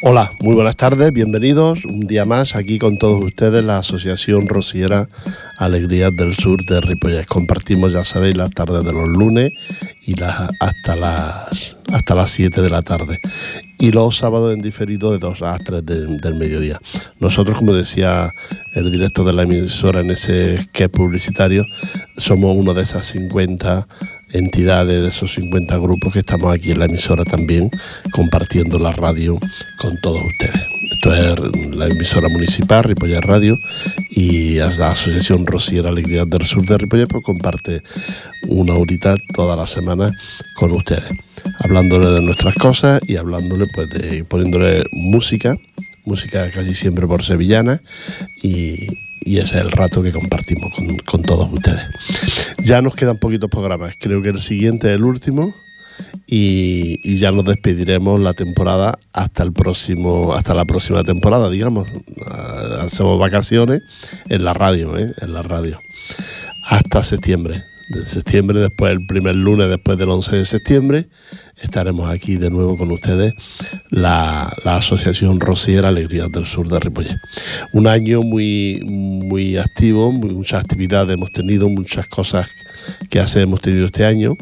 Hola, muy buenas tardes, bienvenidos un día más aquí con todos ustedes la Asociación Rociera Alegrías del Sur de Ripollet. Compartimos, ya sabéis, las tardes de los lunes y las, hasta, las, hasta las 7 de la tarde. Y los sábados en diferido de 2 a 3 del mediodía. Nosotros, como decía el director de la emisora en ese que publicitario, somos uno de esas 50 entidades, de esos 50 grupos que estamos aquí en la emisora también compartiendo la radio con todos ustedes. Esto es la emisora municipal, Ripollet Radio, y la Asociación Rociera Alegría del Sur de Ripollet pues comparte una horita toda la semana con ustedes, hablándole de nuestras cosas y hablándole, pues, de poniéndole música, música casi siempre por sevillana y, y ese es el rato que compartimos con, todos ustedes. Ya nos quedan poquitos programas, creo que el siguiente es el último y, ya nos despediremos la temporada hasta el próximo, hasta la próxima temporada, digamos. Ah, hacemos vacaciones en la radio, ¿eh? en la radio. Hasta septiembre. De septiembre, después el primer lunes después del 11 de septiembre estaremos aquí de nuevo con ustedes, la, Asociación Rociera Alegrías del Sur de Ripollet. Un año muy, muy activo, muchas actividades hemos tenido, muchas cosas que hacer hemos tenido este año.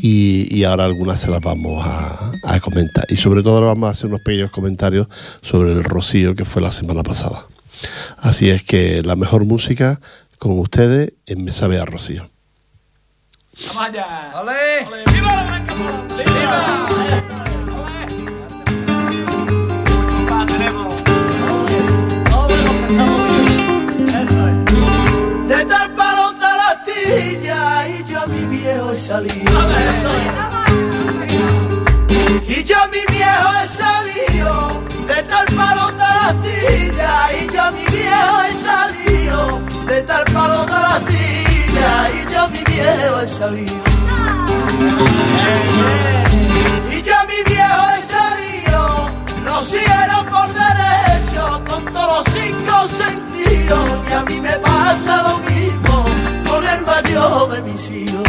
Y, ahora algunas se las vamos a, a comentar. Y sobre todo vamos a hacer unos pequeños comentarios sobre el Rocío que fue la semana pasada. Así es que la mejor música con ustedes en Me Sabe a Rocío. ¡Vamos allá! ¡Olé! ¡Olé! ¡Viva la De tal palo y yo mi viejo. Y yo mi viejo he salido. De tal palo la astilla y yo mi viejo he salido. De tal palo la astilla y yo mi viejo he salido. Y yo mi viejo he salido, rociero por derecho, con todos los cinco sentidos, que a mí me pasa lo mismo con el mayor de mis hijos.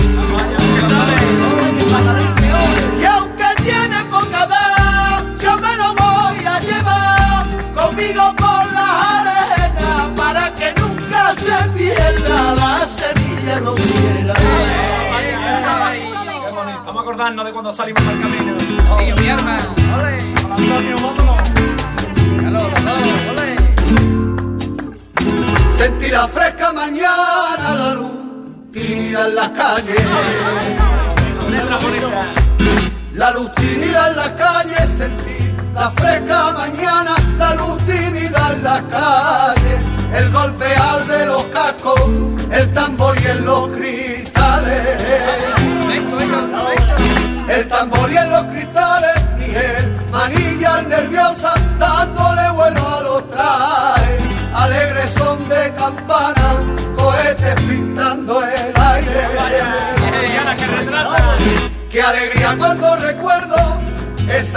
Vamos a acordarnos de cuando salimos al camino. Tío, mi hermano. Ole. Antonio, vámonos. Sentí la fresca mañana, la luz tímida en las calles. La luz tímida en las calles, sentí la fresca mañana,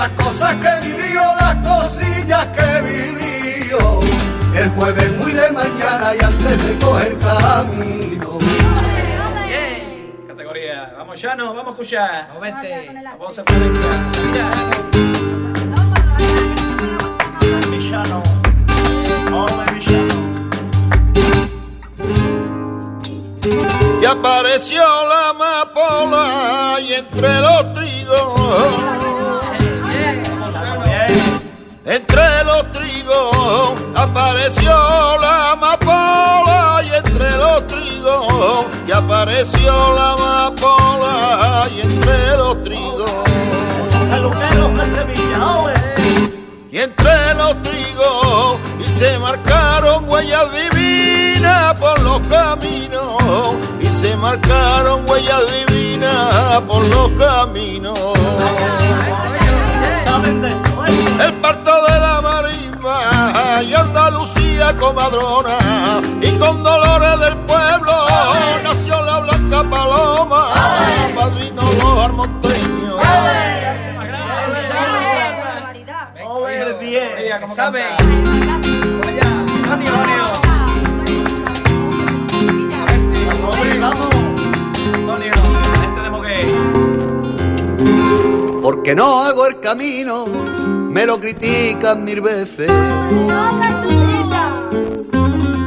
esas cosas que viví las cosillas que viví el jueves muy de mañana y antes de coger camino. Categoría, vamos ya no, vamos a escuchar. Vamos a verte. Vamos a Villano. Y apareció la amapola y entre los trigos apareció la amapola y entre los trigos y apareció la amapola y entre los trigos. Y entre los trigos y se marcaron huellas divinas por los caminos y se marcaron huellas divinas por los caminos. Y con dolores del pueblo nació la blanca paloma, padrino los armonteños. ¿Sabe? Porque no hago el camino me lo critican mil veces.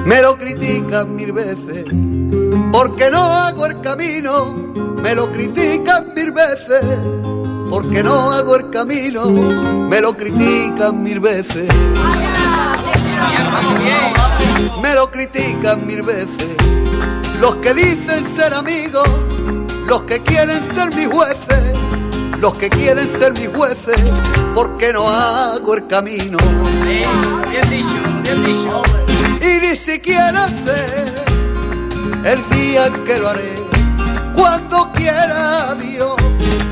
Me lo critican mil veces, porque no hago el camino, me lo critican mil veces, porque no hago el camino, me lo critican mil veces. Me lo critican mil veces, los que dicen ser amigos, los que quieren ser mis jueces los que quieren ser mis jueces, porque no hago el camino. Bien, dicho, bien dicho. Y ni siquiera sé el día en que lo haré, cuando quiera Dios.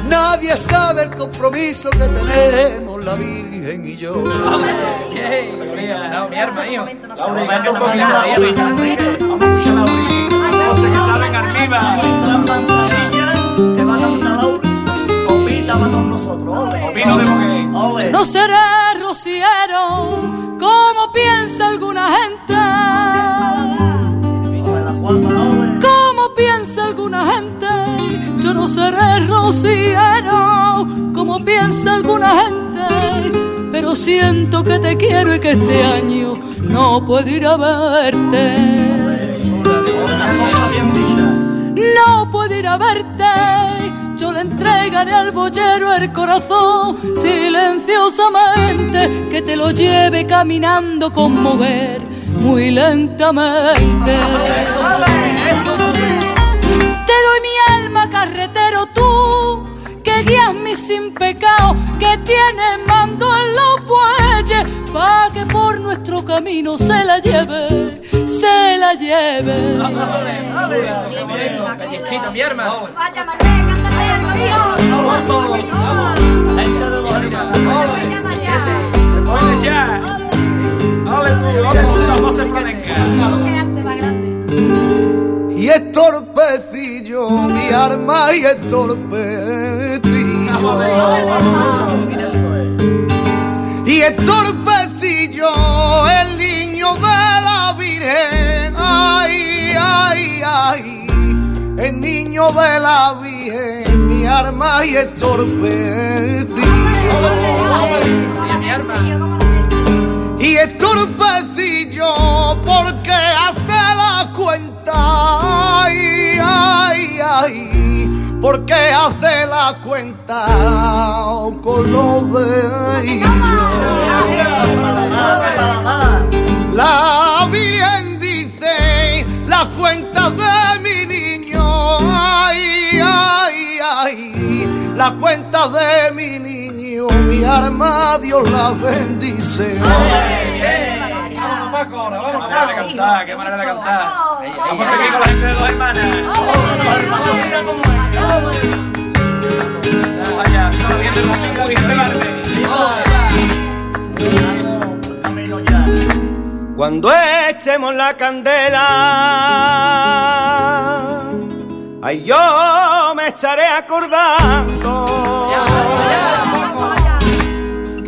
Nadie sabe el compromiso que tenemos la Virgen y yo. Mi hermano, No seré rociero como no seré rociero como piensa alguna gente. Pero siento que te quiero y que este año no puedo ir a verte. No puedo ir a verte yo le entregaré al boyero el corazón silenciosamente, que te lo lleve caminando con mujer muy lentamente. Te sin pecado, que tienes mando en los bueyes, pa' que por nuestro camino se la lleve, se la lleve. mi hermano. Se pone ya. Y es torpecillo mi arma y es torpecillo. Y es torpecillo el niño de la Virgen. Ay, ay, ay. El niño de la Virgen arma y estorpecillo. Y estorpecillo porque Porque hace la cuenta con lo de. La Virgen dice la cuenta de mi niño. Ay, ay la cuenta de mi niño, mi arma, Dios la bendice. Ahora, vamos, qué manera de cantar, qué manera de cantar. Vamos a seguir con la gente de dos hermanas. Vaya, gente de música y verde. Cuando echemos la candela Ay, yo me estaré acordando.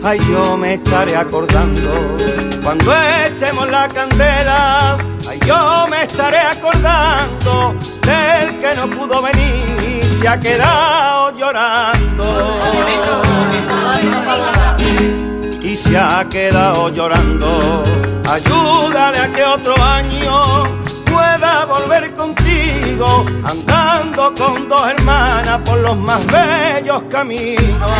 Ay, yo me estaré acordando. Cuando echemos la candela, yo me estaré acordando del que no pudo venir, se ha quedado llorando. Y se ha quedado llorando. Ayúdale a que otro año pueda volver contigo, andando con dos hermanas por los más bellos caminos.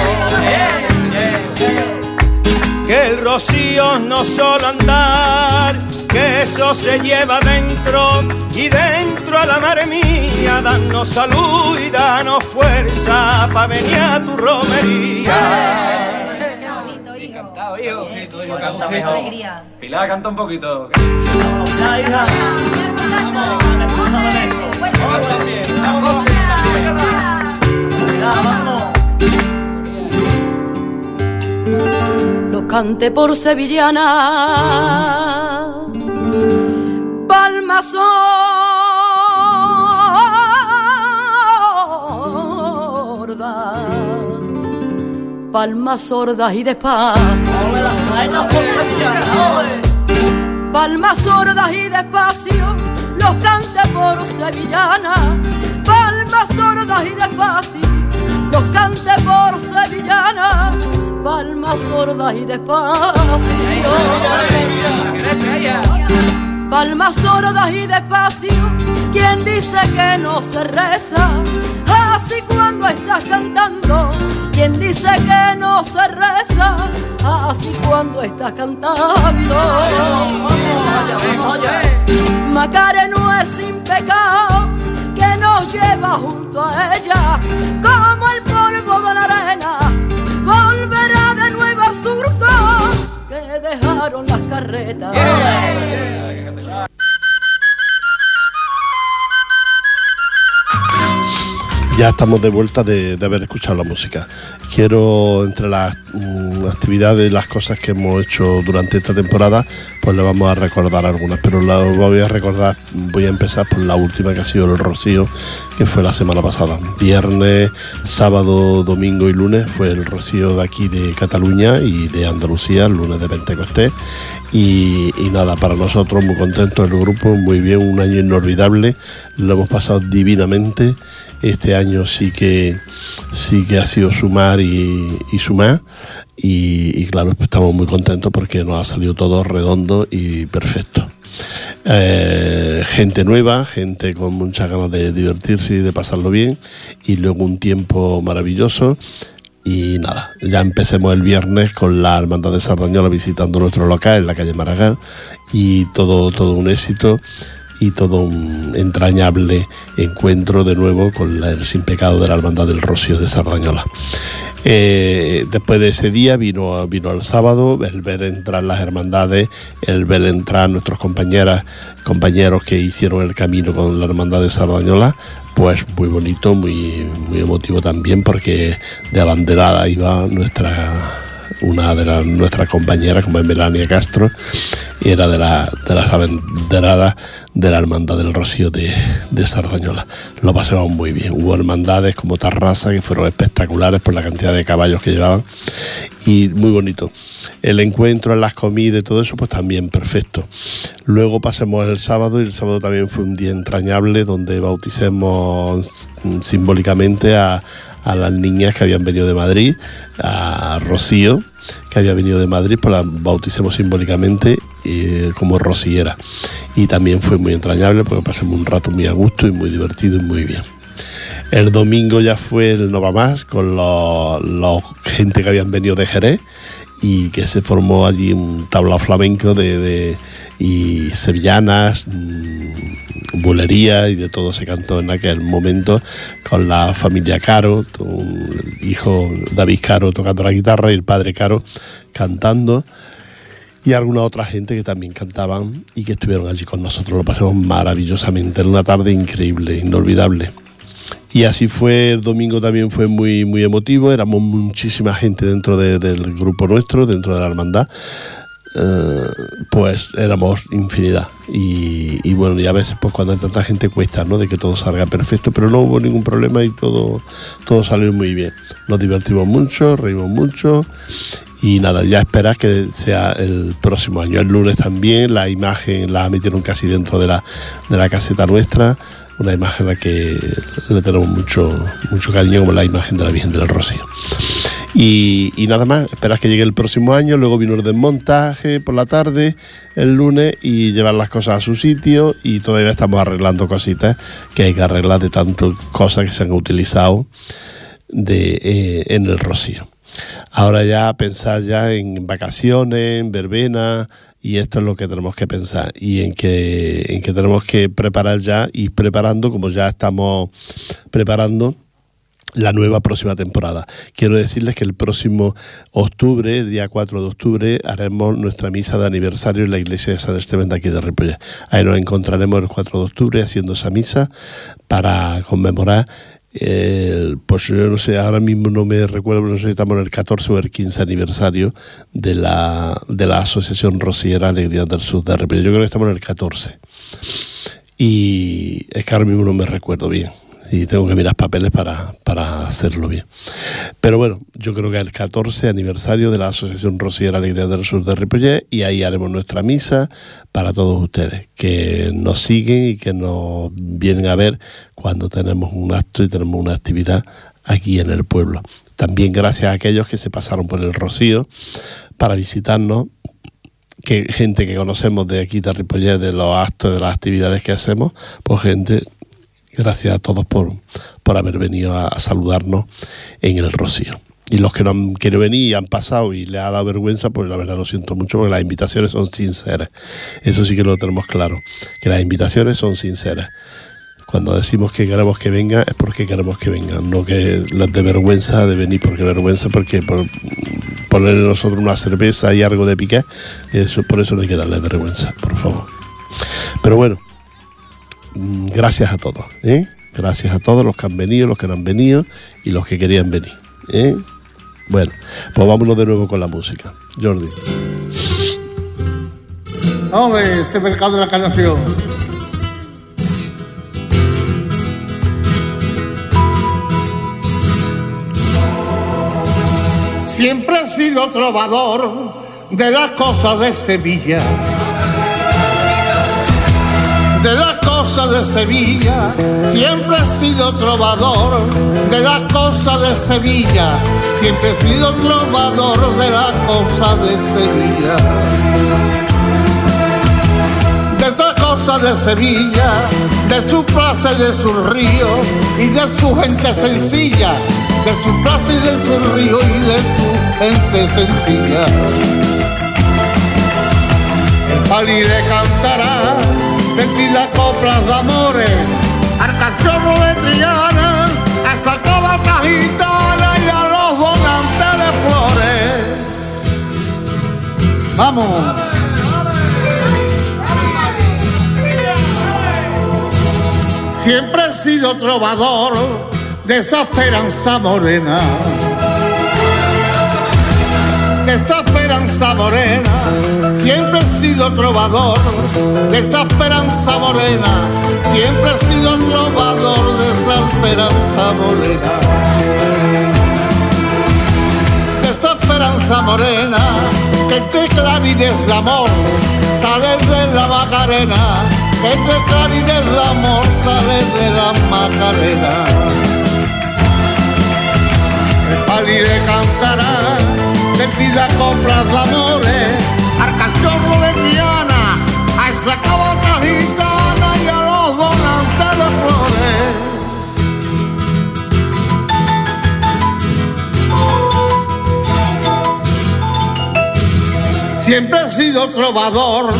Que el rocío no solo andar, que eso se lleva dentro y dentro a la madre mía, danos salud y danos fuerza para venir a tu romería. Pilar, canta un poquito. Cante por sevillana, palma sorda, palmas sordas y despacio. Palmas sordas y despacio. Los cante por sevillana, palmas sordas y despacio, los cante por sevillana, palmas sordas y despacio. Palmas sordas y despacio, quien dice que no se reza, así cuando estás cantando, quien dice que no se reza, así cuando estás cantando. Macare no es sin pecado que nos lleva junto a ella, como el polvo de la arena, dejaron las carretas. Ya estamos de vuelta de, haber escuchado la música. Quiero, entre las mm, actividades las cosas que hemos hecho durante esta temporada, pues le vamos a recordar algunas, pero la voy a recordar, voy a empezar por la última que ha sido el Rocío, que fue la semana pasada. Viernes, sábado, domingo y lunes fue el Rocío de aquí de Cataluña y de Andalucía, el lunes de Pentecostés. Y, y nada, para nosotros muy contentos el grupo, muy bien, un año inolvidable, lo hemos pasado divinamente este año sí que sí que ha sido sumar y, sumar. Y, claro pues estamos muy contentos porque nos ha salido todo redondo y perfecto. Eh, gente nueva, gente con muchas ganas de divertirse y de pasarlo bien. Y luego un tiempo maravilloso. Y nada, ya empecemos el viernes con la Hermandad de Sardañola visitando nuestro local en la calle Maragall. Y todo, todo un éxito y todo un entrañable encuentro de nuevo con el sin pecado de la Hermandad del Rocío de Sardañola. Eh, después de ese día vino, vino el sábado el ver entrar las hermandades, el ver entrar nuestros compañeras, compañeros que hicieron el camino con la Hermandad de Sardañola, pues muy bonito, muy, muy emotivo también, porque de abanderada iba nuestra una de nuestras compañeras, como es Melania Castro, era de, la, de las abanderadas de la Hermandad del Rocío de, de, Sardañola. Lo pasamos muy bien. Hubo hermandades como Tarrasa que fueron espectaculares por la cantidad de caballos que llevaban y muy bonito. El encuentro, en las comidas y todo eso, pues también perfecto. Luego pasemos el sábado y el sábado también fue un día entrañable donde bauticemos simbólicamente a, a las niñas que habían venido de Madrid, a Rocío, que había venido de Madrid, pues la bauticemos simbólicamente eh, como rociera. Y también fue muy entrañable porque pasamos un rato muy a gusto y muy divertido y muy bien. El domingo ya fue el Nova Más con la gente que habían venido de Jerez y que se formó allí un tablao flamenco de, y sevillanas, mm, bulería y de todo se cantó en aquel momento con la familia Caro, el hijo David Caro tocando la guitarra y el padre Caro cantando y alguna otra gente que también cantaban y que estuvieron allí con nosotros. Lo pasamos maravillosamente, era una tarde increíble, inolvidable. Y así fue, el domingo también fue muy, muy emotivo, éramos muchísima gente dentro del grupo nuestro, dentro de la hermandad. Eh, pues éramos infinidad y, bueno y a veces pues cuando hay tanta gente cuesta no de que todo salga perfecto pero no hubo ningún problema y todo todo salió muy bien nos divertimos mucho reímos mucho y nada, ya esperas que sea el próximo año. El lunes también la imagen la metieron casi dentro de la, de la caseta nuestra una imagen a la que le tenemos mucho, mucho cariño, como la imagen de la Virgen del Rocío. Y, nada más, esperas que llegue el próximo año, luego vino el desmontaje por la tarde, el lunes, y llevar las cosas a su sitio, y todavía estamos arreglando cositas que hay que arreglar de tantas cosas que se han utilizado de, eh, en el Rocío. Ahora ya pensar ya en vacaciones, en verbena, y esto es lo que tenemos que pensar y en que, en que tenemos que preparar ya y preparando como ya estamos preparando la nueva próxima temporada. Quiero decirles que el próximo octubre, el día 4 de octubre, haremos nuestra misa de aniversario en la iglesia de San Esteban de aquí de Ripollet. Ahí nos encontraremos el 4 de octubre haciendo esa misa para conmemorar pues yo no sé, ahora mismo no me recuerdo, no sé si estamos en el 14 o el 15 aniversario de la, de la Asociación Rociera Alegría del Sur de República. Yo creo que estamos en el 14. Y es que ahora mismo no me recuerdo bien y tengo que mirar papeles para, para hacerlo bien. Pero bueno, yo creo que es el 14 aniversario de la Asociación Rociera Alegría del Sur de Ripollet y ahí haremos nuestra misa para todos ustedes que nos siguen y que nos vienen a ver cuando tenemos un acto y tenemos una actividad aquí en el pueblo. También gracias a aquellos que se pasaron por el Rocío para visitarnos, que gente que conocemos de aquí de Ripollet, de los actos, de las actividades que hacemos, pues gente, gracias a todos por, por haber venido a, saludarnos en el Rocío. Y los que no han querido venir y han pasado y le ha dado vergüenza, pues la verdad lo siento mucho porque las invitaciones son sinceras. Eso sí que lo tenemos claro, que las invitaciones son sinceras. Cuando decimos que queremos que venga es porque queremos que vengan, no que las de vergüenza de venir, porque vergüenza porque por ponerle nosotros una cerveza y algo de piqué, eso, por eso no hay que darle vergüenza, por favor. Pero bueno, gracias a todos, ¿eh? gracias a todos los que han venido, los que no han venido y los que querían venir. ¿eh? Bueno, pues vámonos de nuevo con la música. Jordi. Hombre, ese mercado de la carnación. Siempre he sido trovador de las cosas de Sevilla. De las de Sevilla, siempre he sido trovador de las cosas de Sevilla, siempre he sido trovador de las cosas de Sevilla. De estas cosas de Sevilla, de su plaza y de su río, y de su gente sencilla, de su plaza y de su río y de su gente sencilla. El pali le cantará las coplas de amores, al cachorro de Triana, a esa cabata gitana y a los donantes de flores. Vamos. Siempre he sido trovador de esa esperanza morena. De esa esperanza morena, siempre he sido trovador. De esa esperanza morena, siempre he sido trovador de esa esperanza morena. De esa esperanza morena, que te clarines de amor, sale de la macarena, que te clarines de amor, sale de la macarena y le cantará, vestida coplas de amores, al cachorro de Triana, a esa cabata gitana y a los donantes de flores. Siempre he sido trovador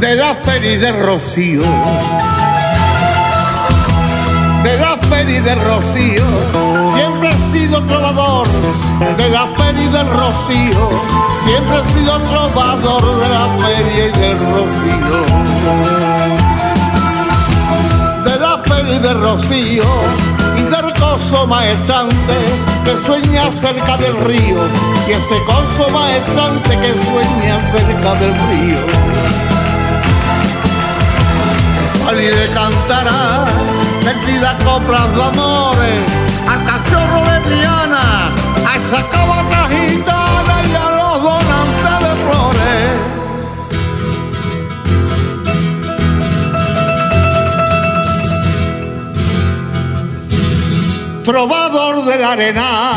de la peri de Rocío de la peri del Rocío. He sido trovador de la peri del Rocío. Siempre he sido trovador de la peri y del Rocío. De la peri del Rocío y del coso maestrante que sueña cerca del río. Y ese coso maestrante que sueña cerca del río. Le cantará Mentira coplas de amores, a esa cabata gitana y a los donantes de flores. Trovador de la arena,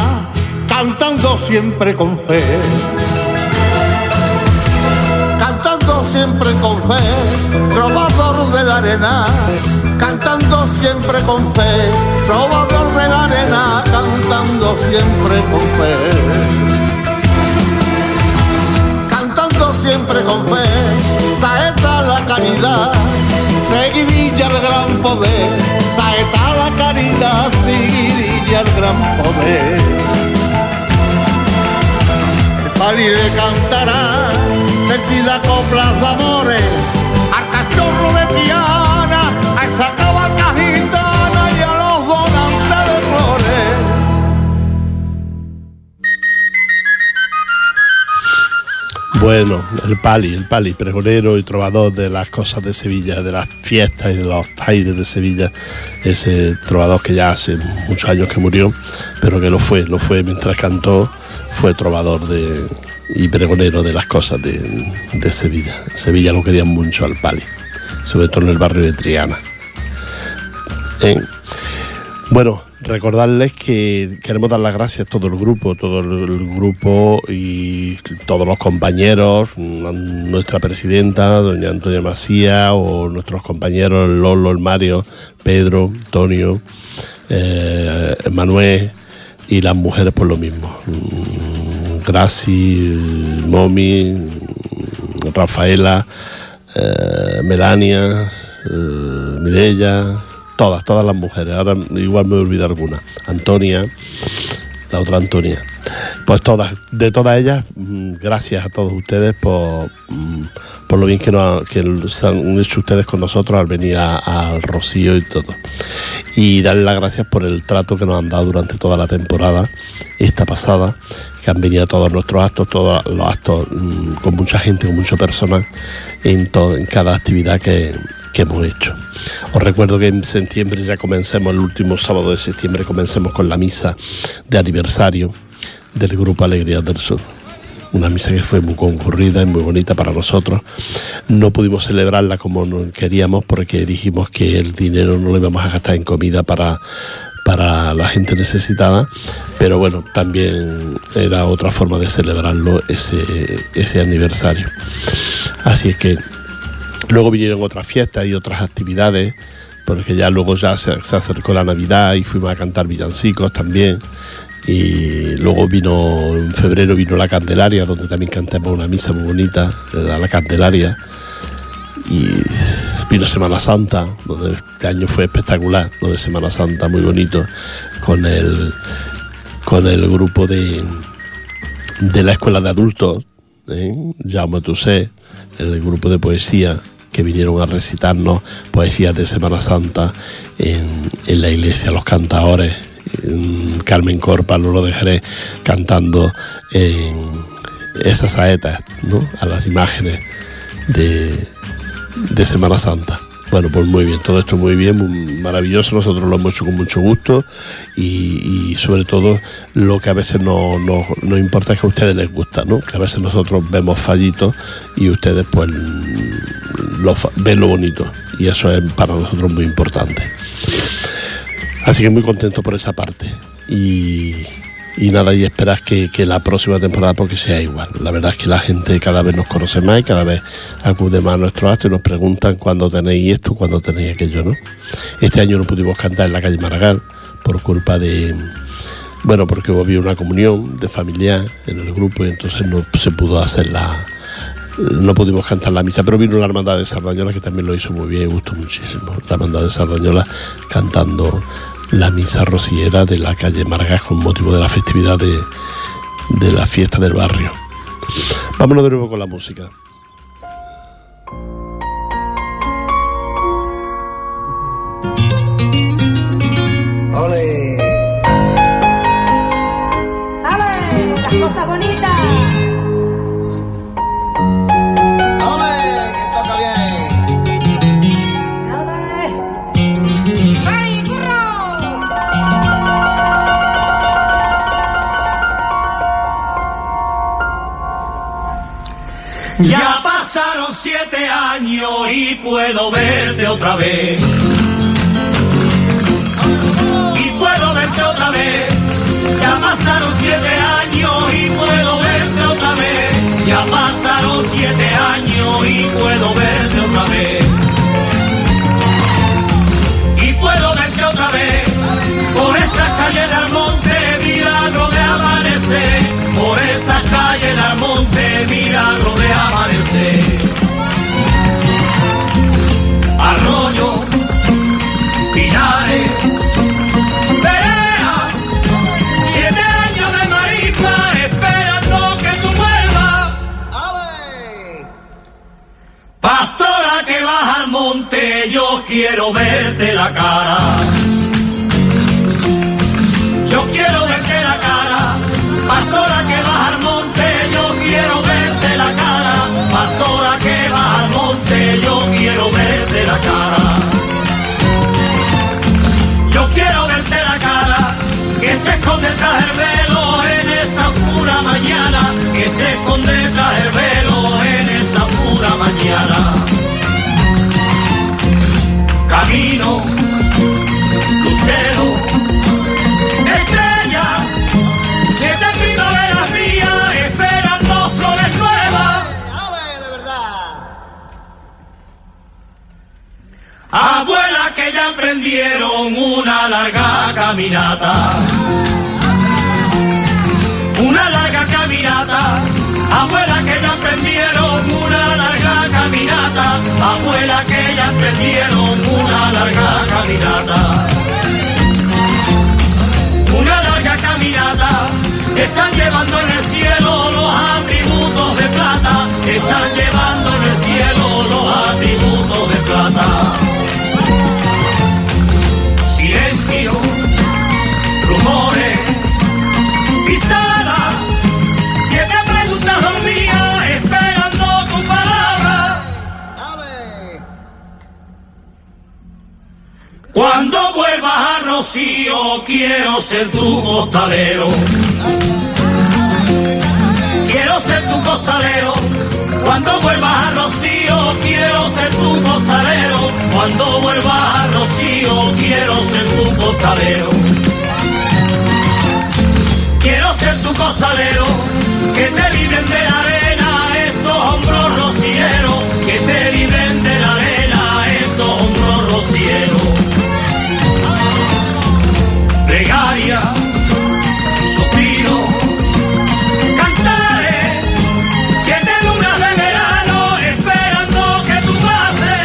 cantando siempre con fe cantando siempre con fe, trovador de la arena, cantando siempre con fe, trovador cantando siempre con fe. Cantando siempre con fe, saeta la caridad, seguidilla el gran poder, saeta la caridad, seguidilla el gran poder y le cantará, vestida coplas de amores, al cachorro de Tiana, a esa Bueno, el Pali, el Pali, pregonero y trovador de las cosas de Sevilla, de las fiestas y de los aires de Sevilla, ese trovador que ya hace muchos años que murió, pero que lo fue, lo fue mientras cantó fue trovador y pregonero de las cosas de, Sevilla. Sevilla lo querían mucho al Pali, sobre todo en el barrio de Triana. Bueno, recordarles que queremos dar las gracias a todo el grupo, todo el grupo y todos los compañeros, nuestra presidenta, doña Antonia Macía, o nuestros compañeros Lolo, el Mario, Pedro, Antonio, eh, Manuel y las mujeres por lo mismo. Graci, Momi, Rafaela, eh, Melania, eh, Mirella, todas, todas las mujeres. Ahora igual me olvido alguna. Antonia, la otra Antonia. Pues todas, de todas ellas, mm, gracias a todos ustedes por, mm, por lo bien que, nos, que han hecho ustedes con nosotros al venir al Rocío y todo. Y darles las gracias por el trato que nos han dado durante toda la temporada, esta pasada, que han venido todos nuestros actos, todos los actos mm, con mucha gente, con mucho personal en, todo, en cada actividad que, que hemos hecho. Os recuerdo que en septiembre ya comencemos, el último sábado de septiembre comencemos con la misa de aniversario del Grupo Alegría del Sur. Una misa que fue muy concurrida y muy bonita para nosotros. No pudimos celebrarla como queríamos porque dijimos que el dinero no lo íbamos a gastar en comida para, para la gente necesitada, pero bueno, también era otra forma de celebrarlo ese, ese aniversario. Así es que Luego vinieron otras fiestas y otras actividades, porque ya luego ya se, acercó la Navidad y fuimos a cantar villancicos también. Y luego vino, en febrero vino la Candelaria, donde también cantamos una misa muy bonita, la Candelaria. Y vino Semana Santa, donde este año fue espectacular, lo de Semana Santa, muy bonito, con el, con el grupo de, de la Escuela de Adultos, ¿eh? Jaume el grupo de poesía que vinieron a recitarnos poesías de Semana Santa en, la iglesia, los cantadores. Carmen Corpa no lo dejaré cantando en esas saetas a las imágenes de, de Semana Santa. Bueno, pues muy bien, todo esto muy bien, maravilloso, nosotros lo hemos hecho con mucho gusto y, sobre todo lo que a veces nos no, importa es que a ustedes les gusta, ¿no? Que a veces nosotros vemos fallitos y ustedes pues lo, ven lo bonito y eso es para nosotros muy importante. Así que muy contento por esa parte y, nada, y esperas que, la próxima temporada porque sea igual. La verdad es que la gente cada vez nos conoce más y cada vez acude más a nuestro acto y nos preguntan cuándo tenéis esto, cuándo tenéis aquello, ¿no? Este año no pudimos cantar en la calle Maragall por culpa de, bueno, porque había una comunión de familiar en el grupo y entonces no se pudo hacer la, no pudimos cantar la misa, pero vino la hermandad de Sardañola que también lo hizo muy bien y gustó muchísimo. La hermandad de Sardañola cantando la misa rociera de la calle Margas con motivo de la festividad de, de la fiesta del barrio. Vámonos de nuevo con la música. Y puedo verte otra vez. Y puedo verte otra vez. Ya pasaron siete años y puedo verte otra vez. Ya pasaron siete años y puedo verte otra vez. Y puedo verte otra vez. Por esa calle del monte, milagro de amanecer por esa calle del monte, milagro de amanecer. Arroyo, Pinares, Perea, siete años de marica esperando que tú vuelvas. Pastora que vas al monte, yo quiero verte la cara. Que se esconde tras el velo en esa pura mañana, que se esconde tras el velo en esa pura mañana. Camino lucero, emprendieron una larga caminata. Una larga caminata. Abuela que ya emprendieron una larga caminata. Abuela que ya emprendieron una larga caminata. Una larga caminata. Están llevando en el cielo los atributos de plata. Están llevando en el cielo los atributos de plata. Pisadas, siete preguntas dormidas esperando tu palabra. Cuando vuelvas a Rocío quiero ser tu costalero. Quiero ser tu costalero. Cuando vuelvas a Rocío quiero ser tu costalero. Cuando vuelvas a Rocío quiero ser tu costalero. Costalero, que te libren de la arena estos hombros rocieros, que te libren de la arena estos hombros rocieros. Plegaria, suspiro, cantaré, siete lunas de verano esperando que tú pases.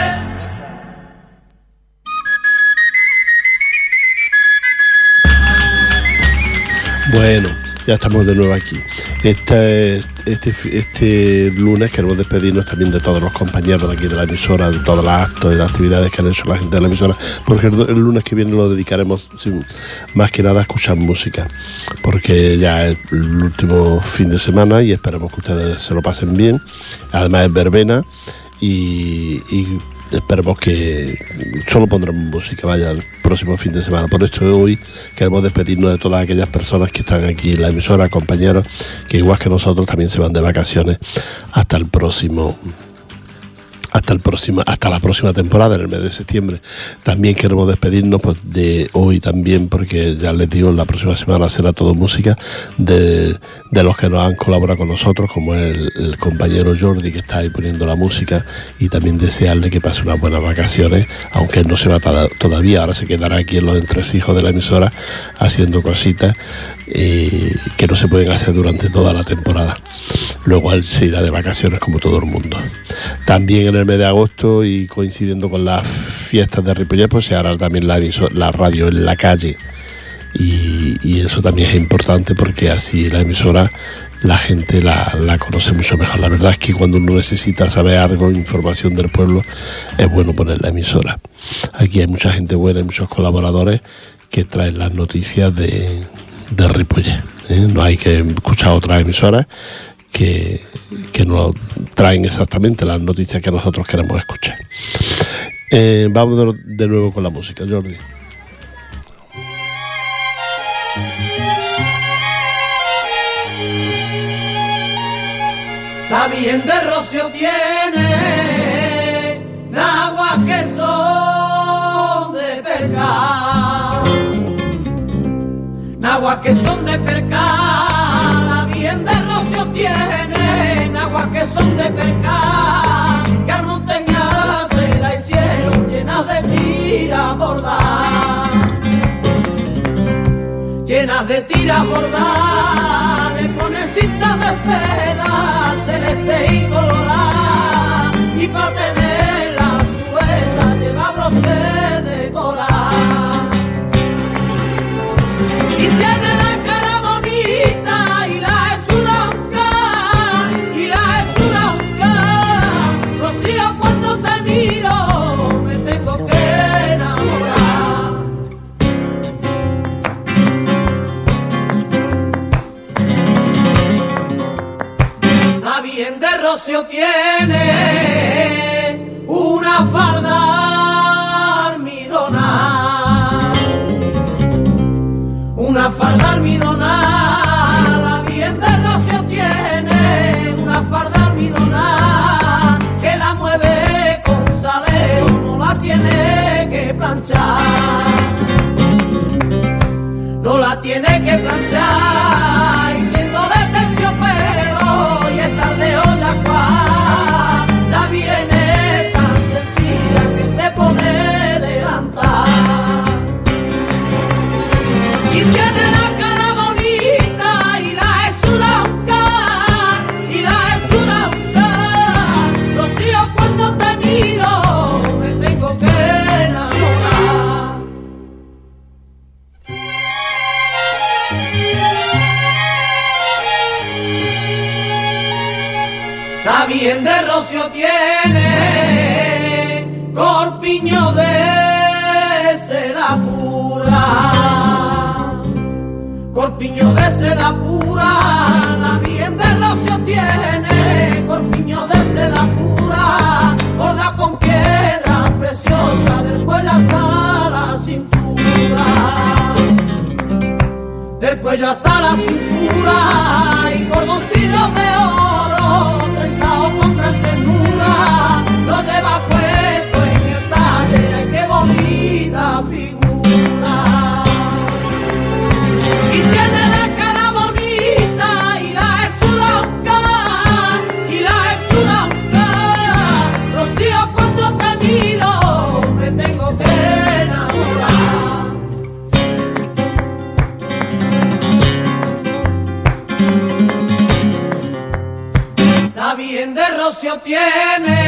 Bueno, ya estamos de nuevo aquí. Este, este, este lunes queremos despedirnos también de todos los compañeros de aquí de la emisora, de todos los actos y las actividades que han hecho la gente de la emisora, porque el, el lunes que viene lo dedicaremos más que nada a escuchar música, porque ya es el último fin de semana y esperemos que ustedes se lo pasen bien. Además es verbena y esperemos que solo pondremos música, vaya, el próximo fin de semana. Por esto hoy queremos despedirnos de todas aquellas personas que están aquí en la emisora, compañeros, que igual que nosotros también se van de vacaciones hasta el próximo hasta el próximo hasta la próxima temporada en el mes de septiembre. También queremos despedirnos pues, de hoy también porque ya les digo la próxima semana será todo música de, de los que nos han colaborado con nosotros como el, el compañero Jordi que está ahí poniendo la música y también desearle que pase unas buenas vacaciones aunque él no se va toda- todavía. Ahora se quedará aquí en los entresijos de la emisora haciendo cositas que no se pueden hacer durante toda la temporada luego él se irá de vacaciones como todo el mundo también en el mes de agosto y coincidiendo con las fiestas de Ripollet, pues se hará también la, la radio en la calle. Y, y eso también es importante porque así la emisora la gente la, la conoce mucho mejor. La verdad es que cuando uno necesita saber algo, información del pueblo, es bueno poner la emisora. Aquí hay mucha gente buena, hay muchos colaboradores que traen las noticias de, de Ripollet. ¿eh? No hay que escuchar otras emisoras que, que nos traen exactamente las noticias que nosotros queremos escuchar. Eh, vamos de, nuevo con la música, Jordi. La Virgen de Rocio tiene naguas que son de perca. Naguas que son de perca. La Virgen de Rocio tiene naguas que son de perca. Que al monteña se la hicieron llenas de tiras bordadas llenas de tiras bordadas, le ponen cintas de seda celeste y También de rocio tiene corpiño de seda pura. Corpiño de seda pura, la bien de rocio tiene corpiño de seda pura. Borda con piedra preciosa del cuello hasta la cintura. Del cuello hasta la cintura y cordoncillos de oro. lo lleva puesto en el talle, ay qué bonita figura. Y tiene la cara bonita y la es esuranca, y la es esuranca. Rocío, cuando te miro me tengo que enamorar. La bien de Rocío tiene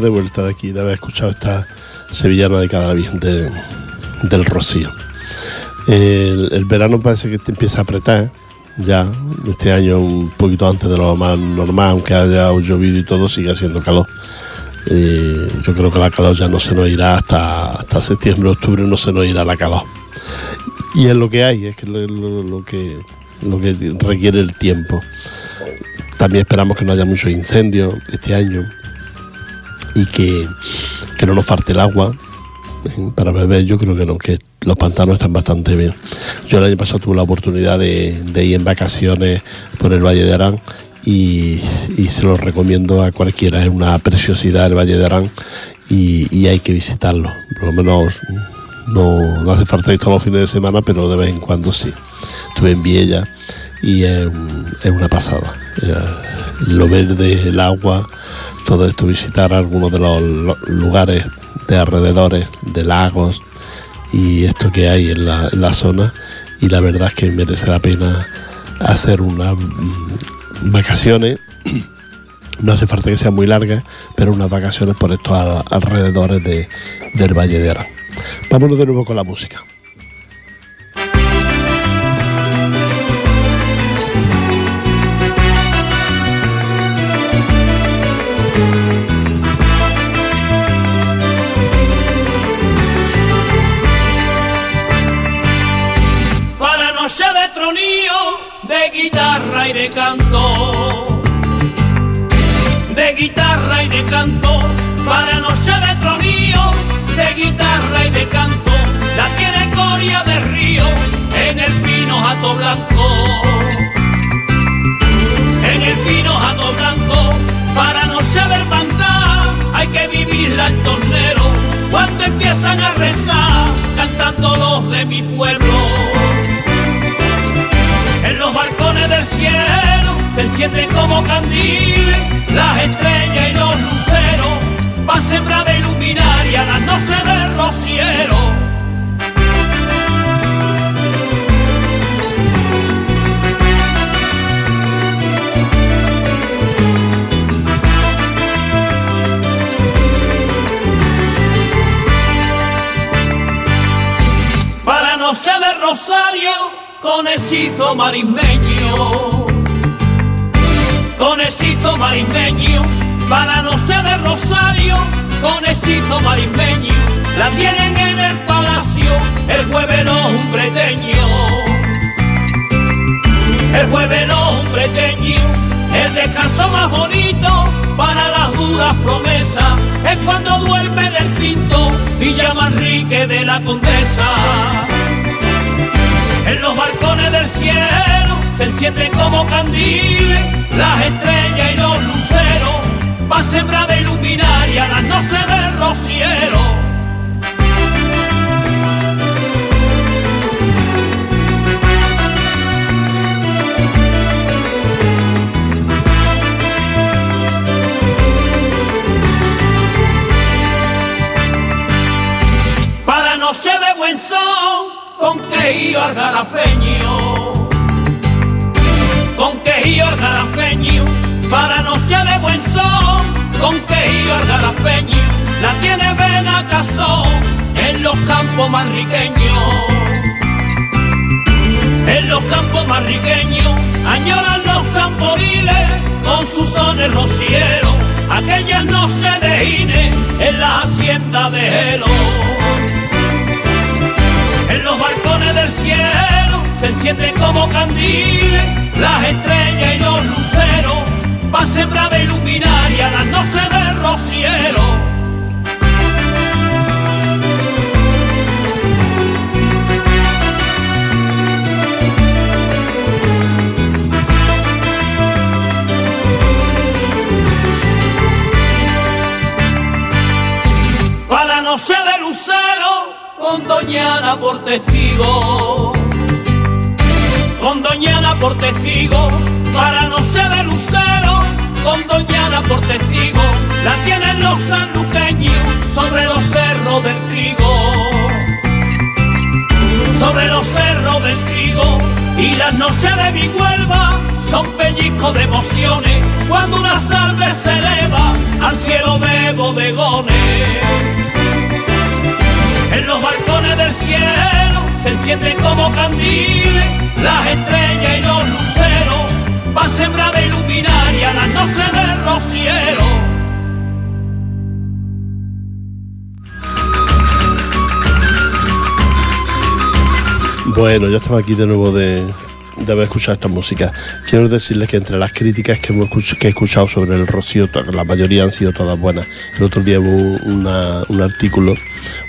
de vuelta de aquí, de haber escuchado esta sevillana de cada de, del Rocío. El, verano parece que te empieza a apretar ya, este año un poquito antes de lo más normal, aunque haya llovido y todo, sigue haciendo calor. Eh, yo creo que la calor ya no se nos irá hasta, hasta septiembre, octubre, no se nos irá la calor. Y es lo que hay, es que lo, que lo que requiere el tiempo. También esperamos que no haya muchos incendios este año y que, no nos falte el agua ¿eh? para beber. Yo creo que, no, que los pantanos están bastante bien. Yo el año pasado tuve la oportunidad de, ir en vacaciones por el Valle de Arán y, se lo recomiendo a cualquiera. Es una preciosidad el Valle de Arán y, hay que visitarlo. Por lo menos no, hace falta ir todos los fines de semana, pero de vez en cuando sí. Estuve en Viella y es, una pasada. Eh, lo verde, el agua, todo esto, visitar algunos de los lugares de alrededores, de lagos y esto que hay en la, zona y la verdad es que merece la pena hacer unas mm, vacaciones no hace falta que sean muy largas, pero unas vacaciones por estos alrededores de, del Valle de Arán. Vámonos de nuevo con la música. De canto, de guitarra y de canto, para noche de tronío, de guitarra y de canto, la tiene Coria de Río, en el pino jato blanco, en el pino jato blanco, para noche de hermandad, hay que vivirla en tornero, cuando empiezan a rezar, cantando los de mi pueblo balcones del cielo se encienden como candiles las estrellas y los luceros para sembrar de iluminar y a las noches del rociero. Para no ser de Rosario hechizo marismeño, con hechizo marismeño, para no ser de Rosario, con hechizo marismeño, la tienen en el palacio, el jueves hombreteño, el jueves hombreteño, el descanso más bonito para las duras promesas, es cuando duerme el pinto Villa Manrique de la Condesa en los balcones del cielo se encienden como candiles las estrellas y los luceros, pa' sembrar de luminaria las noches del rociero. Para noche de buen sol con quejío al garafeño, con quejío al garafeño, para noche de buen son, con quejío al garafeño, la tiene Benacazón en los campos marriqueños. En los campos marriqueños añoran los camporiles con sus sones rocieros, aquellas no se dejine en la hacienda de Gelo en los balcones del cielo se encienden como candiles las estrellas y los luceros, pa' sembrar de luminaria las noches del rociero. Con Doñana por testigo, para no ser de lucero, con Doñana por testigo, la tienen los sanluqueños sobre los cerros del trigo, sobre los cerros del trigo, y las noches de mi Huelva son pellizcos de emociones, cuando una salve se eleva al cielo de bodegones. En los balcones del cielo se encienden como candiles las estrellas y los luceros, pa' sembrar de luminaria las noches del rociero. Bueno, ya estamos aquí de nuevo de, de haber escuchado esta música. Quiero decirles que entre las críticas que, hemos que he escuchado sobre el Rocío, la mayoría han sido todas buenas. El otro día hubo una- un artículo,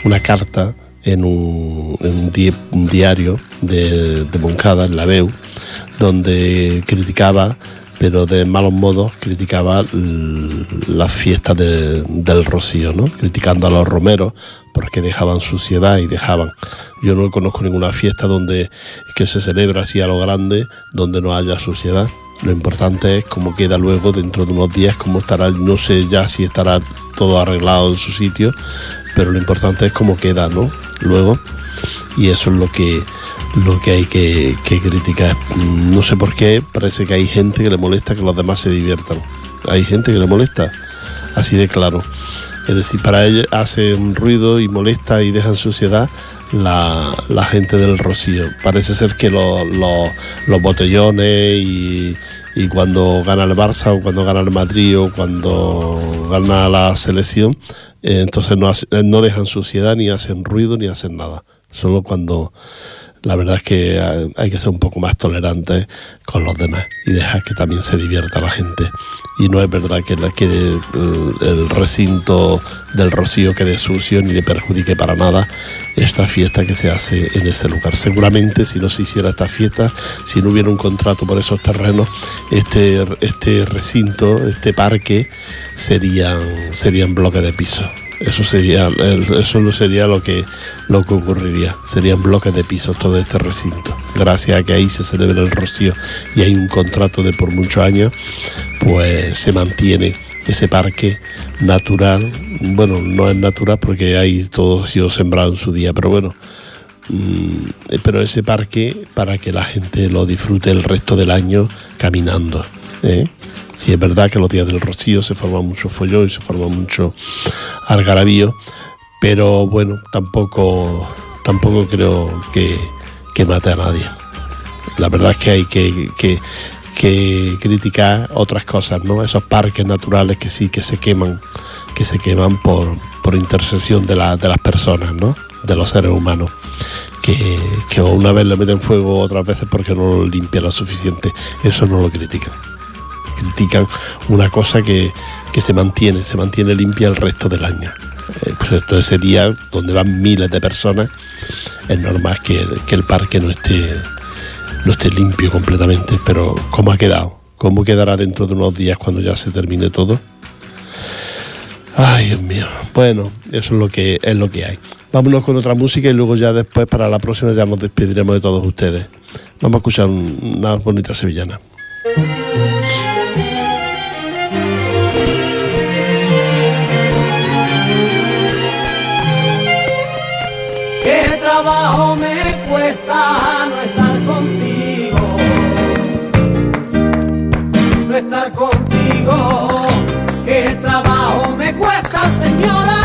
una carta en un, en un di- un diario de, Moncada, en la BEU, donde criticaba, pero de malos modos, criticaba las fiestas de- del Rocío, ¿no? criticando a los romeros porque dejaban suciedad y dejaban. Yo no conozco ninguna fiesta donde que se celebra así a lo grande, donde no haya suciedad. Lo importante es cómo queda luego dentro de unos días, cómo estará, no sé ya si estará todo arreglado en su sitio, pero lo importante es cómo queda, ¿no? Luego, y eso es lo que lo que hay que, criticar. No sé por qué, parece que hay gente que le molesta que los demás se diviertan. Hay gente que le molesta, así de claro. Es decir, para ellos hacen ruido y molesta y dejan suciedad la, gente del Rocío. Parece ser que los, botellones y, y cuando gana el Barça o cuando gana el Madrid o cuando gana la selección, entonces no, hace- no dejan suciedad ni hacen ruido ni hacen nada. Solo cuando la verdad es que hay que ser un poco más tolerantes con los demás y dejar que también se divierta la gente. Y no es verdad que, el recinto del Rocío quede sucio ni le perjudique para nada esta fiesta que se hace en ese lugar. Seguramente si no se hiciera esta fiesta, si no hubiera un contrato por esos terrenos, este, este recinto, este parque, serían, serían bloques de piso. Eso sería, eso no sería lo que, lo que ocurriría. Serían bloques de pisos todo este recinto. Gracias a que ahí se celebra el rocío y hay un contrato de por muchos años, pues se mantiene ese parque natural. Bueno, no es natural porque ahí todo ha sido sembrado en su día, pero bueno. mm, pero ese parque para que la gente lo disfrute el resto del año caminando. ¿Eh? Sí, es verdad que los días del rocío se forma mucho follón y se forma mucho algarabío, pero bueno, tampoco, tampoco creo que, mate a nadie. La verdad es que hay que, criticar otras cosas, ¿no? Esos parques naturales que sí que se queman, que se queman por, intercesión de las personas, ¿no? De los seres humanos. Que, que una vez le meten fuego, otras veces porque no lo limpia lo suficiente. Eso no lo critican. Critican una cosa que, que se mantiene, se mantiene limpia el resto del año. Eh, ese día donde van miles de personas, es normal que, que el parque no esté, no esté limpio completamente, pero ¿cómo ha quedado? ¿Cómo quedará dentro de unos días cuando ya se termine todo? Ay, Dios mío. Bueno, eso es lo que es lo que hay. Vámonos con otra música y luego ya después para la próxima ya nos despediremos de todos ustedes. Vamos a escuchar un- una bonita sevillana. Trabajo me cuesta no estar contigo, no estar contigo. Qué trabajo me cuesta, señora,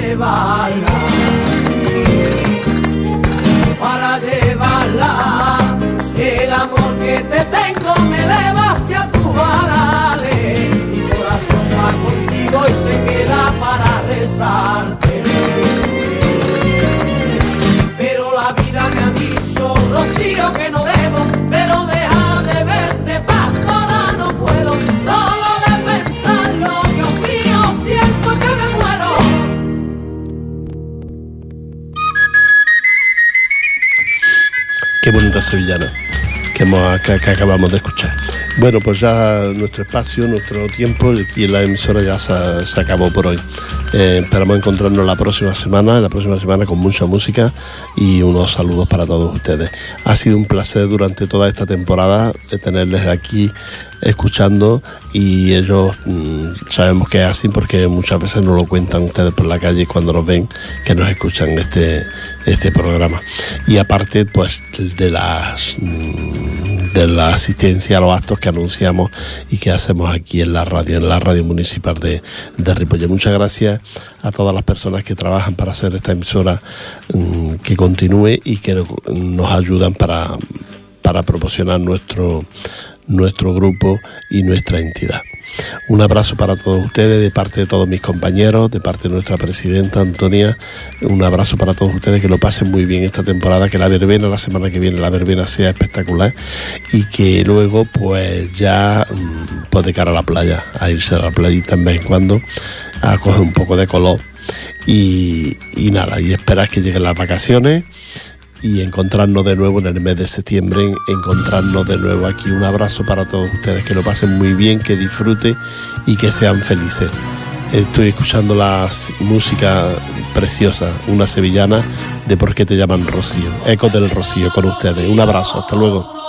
llevarla, para llevarla. El amor que te tengo me eleva Qué bonita sevillana que, hemos- que- que acabamos de escuchar. Bueno, pues ya nuestro espacio, nuestro tiempo aquí en la emisora ya se, se acabó por hoy. Eh, esperamos encontrarnos la próxima semana, la próxima semana con mucha música y unos saludos para todos ustedes. Ha sido un placer durante toda esta temporada tenerles aquí escuchando y ellos mm, sabemos que es así porque muchas veces nos lo cuentan ustedes por la calle cuando nos ven que nos escuchan este, este programa. Y aparte pues de las mm, de la asistencia a los actos que anunciamos y que hacemos aquí en la radio, en la radio municipal de, de. Muchas gracias a todas las personas que trabajan para hacer esta emisora mm, que continúe y que nos ayudan para, para proporcionar nuestro nuestro grupo y nuestra entidad. Un abrazo para todos ustedes de parte de todos mis compañeros, de parte de nuestra presidenta Antonia. Un abrazo para todos ustedes, que lo pasen muy bien esta temporada, que la verbena la semana que viene, la verbena sea espectacular y que luego pues ya mm, pues de cara a la playa, a irse a la playita en vez en cuando, a coger un poco de color y, y nada, y esperar que lleguen las vacaciones y encontrarnos de nuevo en el mes de septiembre, encontrarnos de nuevo aquí. Un abrazo para todos ustedes, que lo pasen muy bien, que disfruten y que sean felices. Estoy escuchando la música preciosa, una sevillana de por qué te llaman Rocío. Eco del Rocío con ustedes. Un abrazo, hasta luego.